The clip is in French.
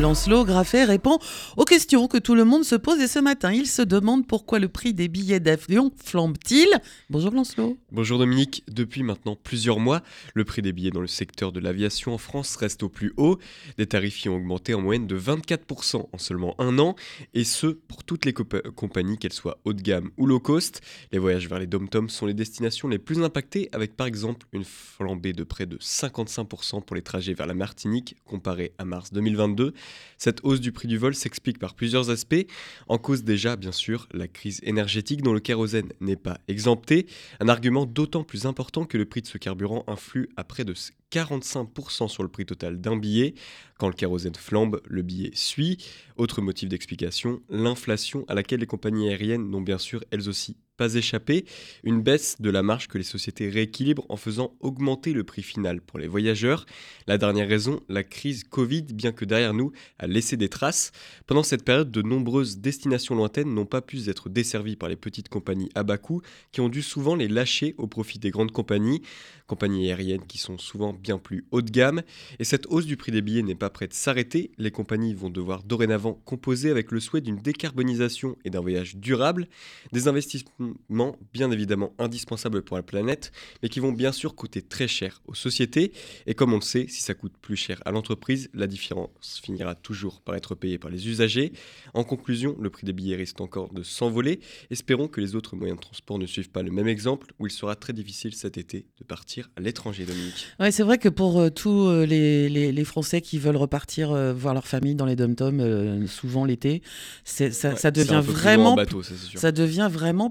Lancelot Graffet répond aux questions que tout le monde se pose et ce matin, il se demande pourquoi le prix des billets d'avion flambe-t-il Bonjour Lancelot. Bonjour Dominique. Depuis maintenant plusieurs mois, le prix des billets dans le secteur de l'aviation en France reste au plus haut. Des tarifs y ont augmenté en moyenne de 24% en seulement un an et ce pour toutes les compagnies, qu'elles soient haut de gamme ou low cost. Les voyages vers les dom-toms sont les destinations les plus impactées avec par exemple une flambée de près de 55% pour les trajets vers la Martinique comparé à mars 2022 cette hausse du prix du vol s'explique par plusieurs aspects. En cause déjà, bien sûr, la crise énergétique dont le kérosène n'est pas exempté, un argument d'autant plus important que le prix de ce carburant influe à près de 45% sur le prix total d'un billet. Quand le kérosène flambe, le billet suit. Autre motif d'explication, l'inflation à laquelle les compagnies aériennes n'ont bien sûr elles aussi pas échappé, une baisse de la marge que les sociétés rééquilibrent en faisant augmenter le prix final pour les voyageurs. La dernière raison, la crise Covid, bien que derrière nous, a laissé des traces. Pendant cette période, de nombreuses destinations lointaines n'ont pas pu être desservies par les petites compagnies à bas coût qui ont dû souvent les lâcher au profit des grandes compagnies, compagnies aériennes qui sont souvent bien plus haut de gamme. Et cette hausse du prix des billets n'est pas prête de s'arrêter. Les compagnies vont devoir dorénavant composer avec le souhait d'une décarbonisation et d'un voyage durable, des investissements bien évidemment indispensables pour la planète, mais qui vont bien sûr coûter très cher aux sociétés. Et comme on le sait, si ça coûte plus cher à l'entreprise, la différence finira toujours par être payée par les usagers. En conclusion, le prix des billets risque encore de s'envoler. Espérons que les autres moyens de transport ne suivent pas le même exemple, où il sera très difficile cet été de partir à l'étranger, Dominique. Ouais, c'est vrai que pour euh, tous euh, les, les, Français qui veulent repartir euh, voir leur famille dans les dom-toms, souvent l'été, ça, ça, devient vraiment, bateau, ça devient vraiment